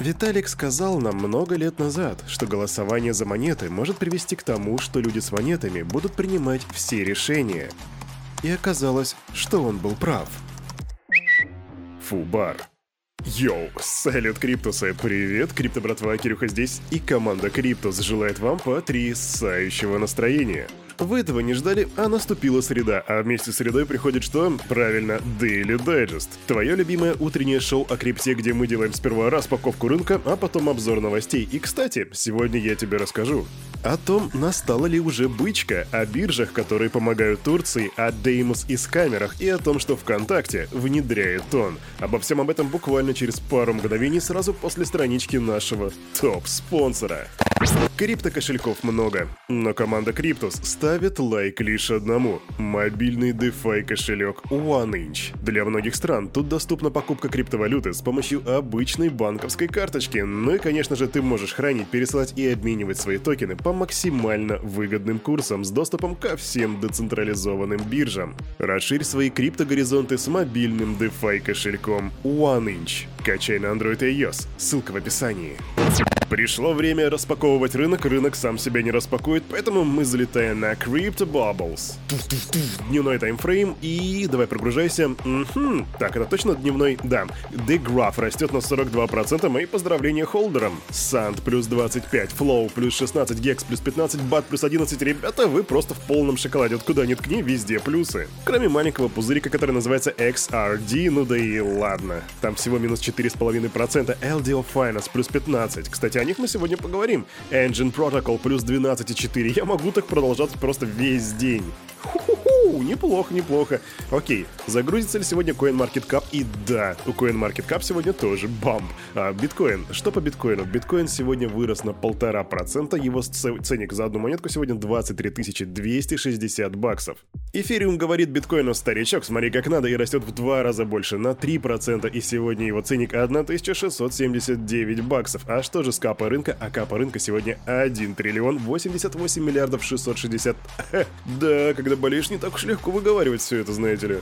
Виталик сказал нам много лет назад, что голосование за монеты может привести к тому, что люди с монетами будут принимать все решения. И оказалось, что он был прав. FUBAR. Йоу, салют Криптусы, привет, Крипто братва, Кирюха здесь, и команда Криптус желает вам потрясающего настроения. Вы этого не ждали, а наступила среда, а вместе с средой приходит что? Правильно, Daily Digest. Твое любимое утреннее шоу о крипте, где мы делаем сперва распаковку рынка, а потом обзор новостей. И, кстати, сегодня я тебе расскажу о том, настала ли уже бычка, о биржах, которые помогают Турции, о Деймос из камерах и о том, что ВКонтакте внедряет тон. Обо всем об этом буквально через пару мгновений сразу после странички нашего топ-спонсора. Крипто-кошельков много, но команда Криптус ставит лайк лишь одному – мобильный DeFi кошелек OneInch. Для многих стран тут доступна покупка криптовалюты с помощью обычной банковской карточки. Ну и, конечно же, ты можешь хранить, пересылать и обменивать свои токены по максимально выгодным курсам с доступом ко всем децентрализованным биржам. Расширь свои криптогоризонты с мобильным DeFi кошельком OneInch. Качай на Android и iOS, ссылка в описании. Пришло время распаковывать рынок, рынок сам себя не распакует, поэтому мы залетаем на Crypto Bubbles. Дневной таймфрейм и давай прогружайся. Угу. Так, это точно дневной? Да. The Graph растет на 42%, мои поздравления холдерам. Sand плюс 25, Flow плюс 16, Gex плюс 15, BAT плюс 11. Ребята, вы просто в полном шоколаде. Откуда ни ткни, везде плюсы. Кроме маленького пузырика, который называется XRD, ну да и ладно. Там всего минус 4,5%. LDO Finance плюс 15. Кстати, о них мы сегодня поговорим. Engine Protocol плюс 12,4. Я могу так продолжать просто весь день. Ху-ху-ху, неплохо, неплохо. Окей, загрузится ли сегодня CoinMarketCap? И да, у CoinMarketCap сегодня тоже бамп. А биткоин, что по биткоину? Биткоин сегодня вырос на полтора процента, его ценник за одну монетку сегодня 23 260 баксов. Эфириум говорит биткоину старичок, смотри как надо, и растет в два раза больше, на 3%, и сегодня его ценник 1679 баксов. А что же с капа рынка? А капа рынка сегодня 1 триллион 88 миллиардов 660... Да, когда болеешь, не так уж легко выговаривать все это, знаете ли.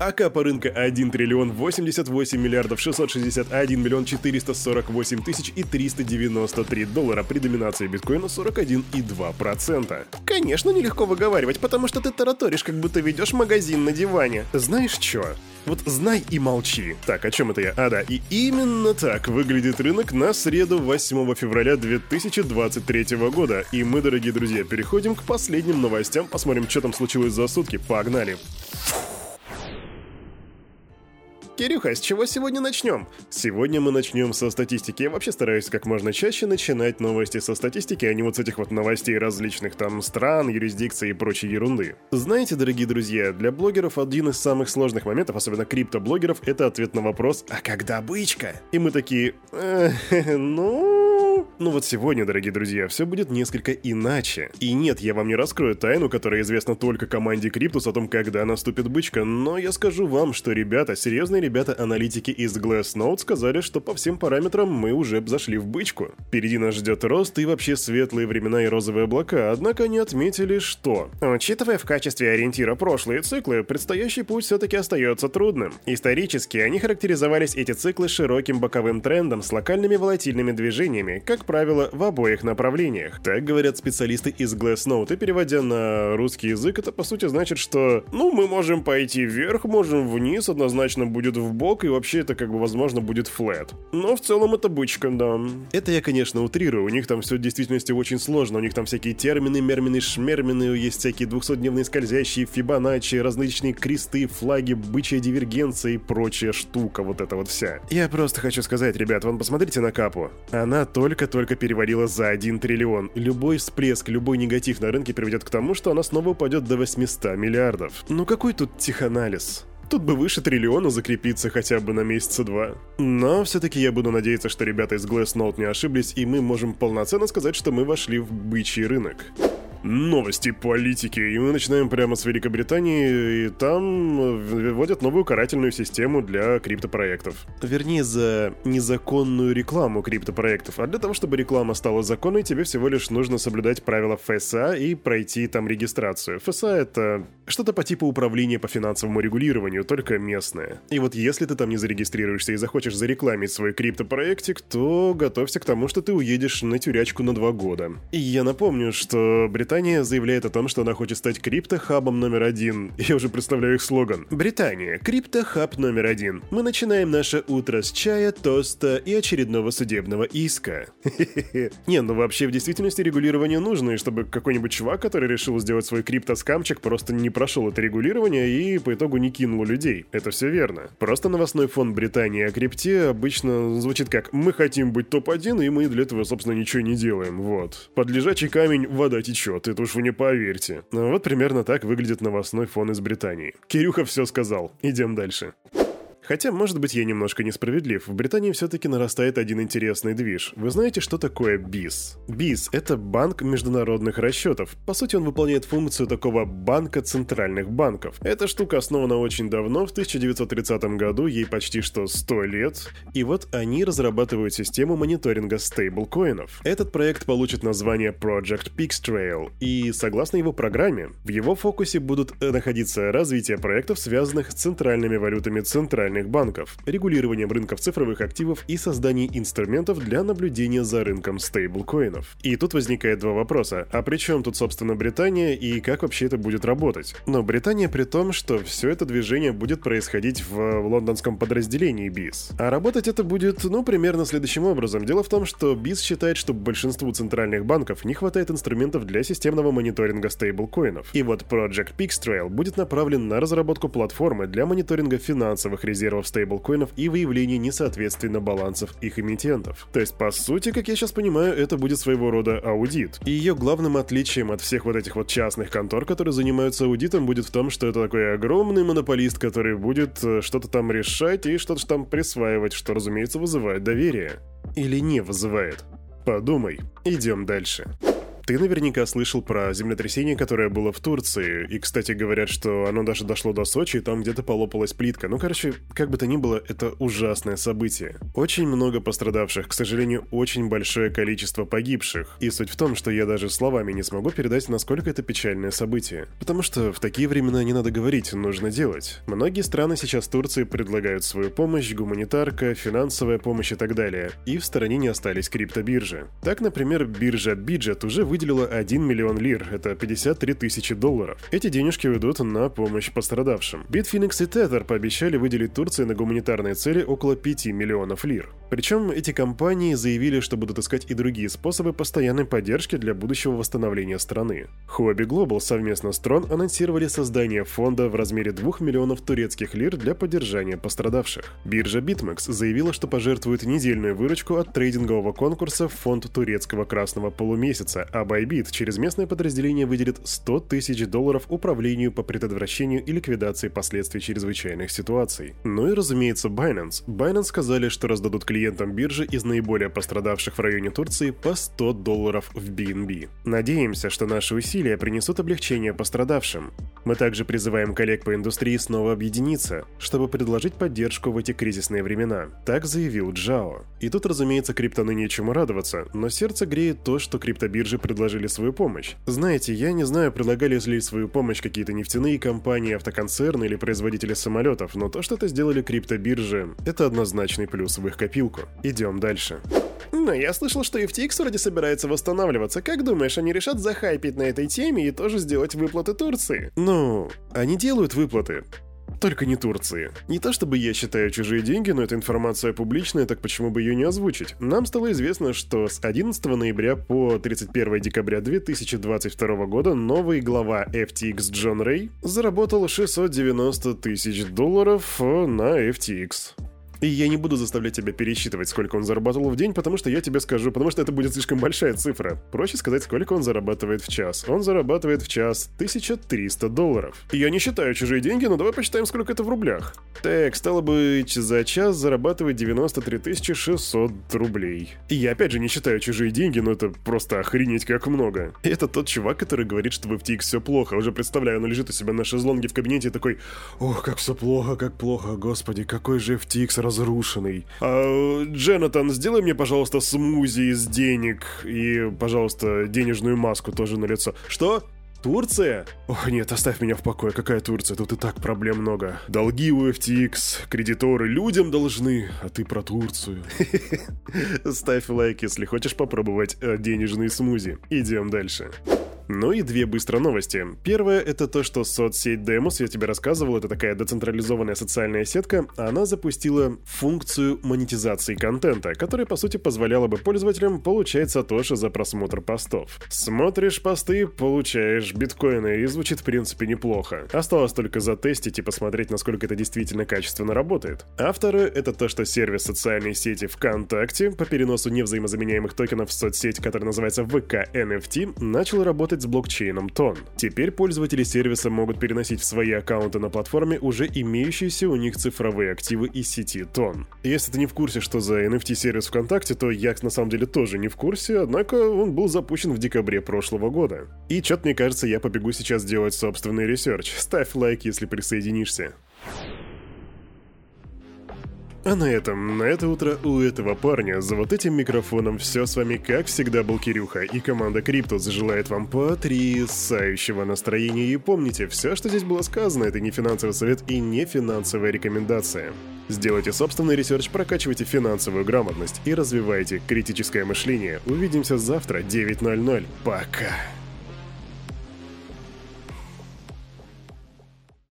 А капа рынка 1 триллион 88 миллиардов 661 миллион 448 тысяч и 393 доллара при доминации биткоина 41,2%. Конечно, нелегко выговаривать, потому что ты тараторишь, как будто ведешь магазин на диване. Знаешь что? Вот знай и молчи. Так, о чем это я? А, да, и именно так выглядит рынок на среду 8 февраля 2023 года. И мы, дорогие друзья, переходим к последним новостям, посмотрим, что там случилось за сутки. Погнали! Кирюха, с чего сегодня начнем? Сегодня мы начнем со статистики. Я вообще стараюсь как можно чаще начинать новости со статистики, а не вот с этих вот новостей различных там стран, юрисдикций и прочей ерунды. Знаете, дорогие друзья, для блогеров один из самых сложных моментов, особенно криптоблогеров, это ответ на вопрос «А когда бычка?» И мы такие «Ну...» Ну вот сегодня, дорогие друзья, все будет несколько иначе. И нет, я вам не раскрою тайну, которая известна только команде Криптус о том, когда наступит бычка, но я скажу вам, что ребята, серьезные ребята-аналитики из Glassnode сказали, что по всем параметрам мы уже зашли в бычку. Впереди нас ждет рост и вообще светлые времена и розовые облака, однако они отметили, что... Учитывая в качестве ориентира прошлые циклы, предстоящий путь все-таки остается трудным. Исторически они характеризовались эти циклы широким боковым трендом с локальными волатильными движениями, как правило, в обоих направлениях. Так говорят специалисты из Glassnode, и переводя на русский язык, это по сути значит, что, ну, мы можем пойти вверх, можем вниз, однозначно будет в бок, и вообще это как бы, возможно, будет флет. Но в целом это бычка, да. Это я, конечно, утрирую, у них там все в действительности очень сложно, у них там всякие термины, мермины, шмермины, есть всякие 200-дневные скользящие, фибоначчи, различные кресты, флаги, бычья дивергенция и прочая штука, вот эта вот вся. Я просто хочу сказать, ребят, вон посмотрите на капу. Она только перевалила за 1 триллион. Любой всплеск, любой негатив на рынке приведет к тому, что она снова упадет до 800 миллиардов. Ну какой тут теханализ? Тут бы выше триллиона закрепиться хотя бы на месяца два. Но все-таки я буду надеяться, что ребята из Glassnode не ошиблись, и мы можем полноценно сказать, что мы вошли в бычий рынок. Новости политики. И мы начинаем прямо с Великобритании, и там вводят новую карательную систему для криптопроектов. Вернее, за незаконную рекламу криптопроектов. А для того, чтобы реклама стала законной, тебе всего лишь нужно соблюдать правила ФСА и пройти там регистрацию. ФСА — это что-то по типу управления по финансовому регулированию, только местное. И вот если ты там не зарегистрируешься и захочешь зарекламить свой криптопроектик, то готовься к тому, что ты уедешь на тюрячку на два года. И я напомню, что Британия Британия заявляет о том, что она хочет стать криптохабом номер один. Я уже представляю их слоган. Британия, криптохаб номер один. Мы начинаем наше утро с чая, тоста и очередного судебного иска. Не, ну вообще в действительности регулирование нужно, и чтобы какой-нибудь чувак, который решил сделать свой криптоскамчик, просто не прошел это регулирование и по итогу не кинул людей. Это все верно. Просто новостной фон Британии о крипте обычно звучит как «Мы хотим быть топ-1, и мы для этого, собственно, ничего не делаем». Вот. Под лежачий камень вода течет вот, это уж вы не поверите. Ну, вот примерно так выглядит новостной фон из Британии. Кирюха все сказал. Идем дальше. Хотя, может быть, я немножко несправедлив, в Британии все-таки нарастает один интересный движ. Вы знаете, что такое BIS? BIS — это банк международных расчетов. По сути, он выполняет функцию такого банка центральных банков. Эта штука основана очень давно, в 1930 году, ей почти что 100 лет. И вот они разрабатывают систему мониторинга стейблкоинов. Этот проект получит название Project Pixtrail, и согласно его программе, в его фокусе будут находиться развитие проектов, связанных с центральными валютами центральных центральных банков, регулированием рынков цифровых активов и созданием инструментов для наблюдения за рынком стейблкоинов. И тут возникает два вопроса. А при чем тут, собственно, Британия и как вообще это будет работать? Но Британия при том, что все это движение будет происходить в лондонском подразделении BIS. А работать это будет, ну, примерно следующим образом. Дело в том, что BIS считает, что большинству центральных банков не хватает инструментов для системного мониторинга стейблкоинов. И вот Project Pixtrail будет направлен на разработку платформы для мониторинга финансовых резервов резервов стейблкоинов и выявление несоответственно балансов их эмитентов. То есть, по сути, как я сейчас понимаю, это будет своего рода аудит. И ее главным отличием от всех вот этих вот частных контор, которые занимаются аудитом, будет в том, что это такой огромный монополист, который будет э, что-то там решать и что-то там присваивать, что, разумеется, вызывает доверие. Или не вызывает. Подумай. Идем дальше. Ты наверняка слышал про землетрясение, которое было в Турции. И, кстати, говорят, что оно даже дошло до Сочи, и там где-то полопалась плитка. Ну, короче, как бы то ни было, это ужасное событие. Очень много пострадавших, к сожалению, очень большое количество погибших. И суть в том, что я даже словами не смогу передать, насколько это печальное событие. Потому что в такие времена не надо говорить, нужно делать. Многие страны сейчас Турции предлагают свою помощь, гуманитарка, финансовая помощь и так далее. И в стороне не остались криптобиржи. Так, например, биржа Биджет уже выделила 1 миллион лир, это 53 тысячи долларов. Эти денежки уйдут на помощь пострадавшим. Bitfinex и Tether пообещали выделить Турции на гуманитарные цели около 5 миллионов лир. Причем эти компании заявили, что будут искать и другие способы постоянной поддержки для будущего восстановления страны. Huobi Global совместно с Tron анонсировали создание фонда в размере 2 миллионов турецких лир для поддержания пострадавших. Биржа BitMEX заявила, что пожертвует недельную выручку от трейдингового конкурса в фонд турецкого красного полумесяца, а Bybit через местное подразделение выделит 100 тысяч долларов управлению по предотвращению и ликвидации последствий чрезвычайных ситуаций. Ну и разумеется Binance. Binance сказали, что раздадут клиентам биржи из наиболее пострадавших в районе Турции по 100 долларов в BNB. Надеемся, что наши усилия принесут облегчение пострадавшим. Мы также призываем коллег по индустрии снова объединиться, чтобы предложить поддержку в эти кризисные времена. Так заявил Джао. И тут, разумеется, криптоны нечему радоваться, но сердце греет то, что криптобиржи предложили свою помощь. Знаете, я не знаю, предлагали ли свою помощь какие-то нефтяные компании, автоконцерны или производители самолетов, но то, что это сделали криптобиржи, это однозначный плюс в их копилку. Идем дальше. Но я слышал, что FTX вроде собирается восстанавливаться. Как думаешь, они решат захайпить на этой теме и тоже сделать выплаты Турции? Ну, они делают выплаты. Только не Турции. Не то чтобы я считаю чужие деньги, но эта информация публичная, так почему бы ее не озвучить? Нам стало известно, что с 11 ноября по 31 декабря 2022 года новый глава FTX Джон Рэй заработал 690 тысяч долларов на FTX. И я не буду заставлять тебя пересчитывать, сколько он зарабатывал в день, потому что я тебе скажу, потому что это будет слишком большая цифра. Проще сказать, сколько он зарабатывает в час. Он зарабатывает в час 1300 долларов. Я не считаю чужие деньги, но давай посчитаем, сколько это в рублях. Так, стало быть, за час зарабатывает 93 600 рублей. И я опять же не считаю чужие деньги, но это просто охренеть как много. Это тот чувак, который говорит, что в FTX все плохо. Уже представляю, он лежит у себя на шезлонге в кабинете и такой, ох, как все плохо, как плохо, господи, какой же FTX разрушенный. А, Дженатан, сделай мне, пожалуйста, смузи из денег и, пожалуйста, денежную маску тоже на лицо. Что? Турция? Ох, нет, оставь меня в покое. Какая Турция? Тут и так проблем много. Долги у FTX, кредиторы людям должны, а ты про Турцию. Ставь лайк, если хочешь попробовать э, денежные смузи. Идем дальше. Ну и две быстро новости. Первое это то, что соцсеть Demos, я тебе рассказывал, это такая децентрализованная социальная сетка, она запустила функцию монетизации контента, которая по сути позволяла бы пользователям получать сатоши за просмотр постов. Смотришь посты, получаешь биткоины, и звучит в принципе неплохо. Осталось только затестить и посмотреть, насколько это действительно качественно работает. А второе это то, что сервис социальной сети ВКонтакте по переносу невзаимозаменяемых токенов в соцсеть, которая называется VK NFT, начал работать работать с блокчейном Тон. Теперь пользователи сервиса могут переносить в свои аккаунты на платформе уже имеющиеся у них цифровые активы из сети Тон. Если ты не в курсе, что за NFT-сервис ВКонтакте, то я на самом деле тоже не в курсе, однако он был запущен в декабре прошлого года. И чё-то мне кажется, я побегу сейчас делать собственный research. Ставь лайк, если присоединишься. А на этом, на это утро у этого парня за вот этим микрофоном все с вами как всегда был Кирюха, и команда Криптус желает вам потрясающего настроения. И помните, все, что здесь было сказано, это не финансовый совет и не финансовая рекомендация. Сделайте собственный research, прокачивайте финансовую грамотность и развивайте критическое мышление. Увидимся завтра 9.00. Пока!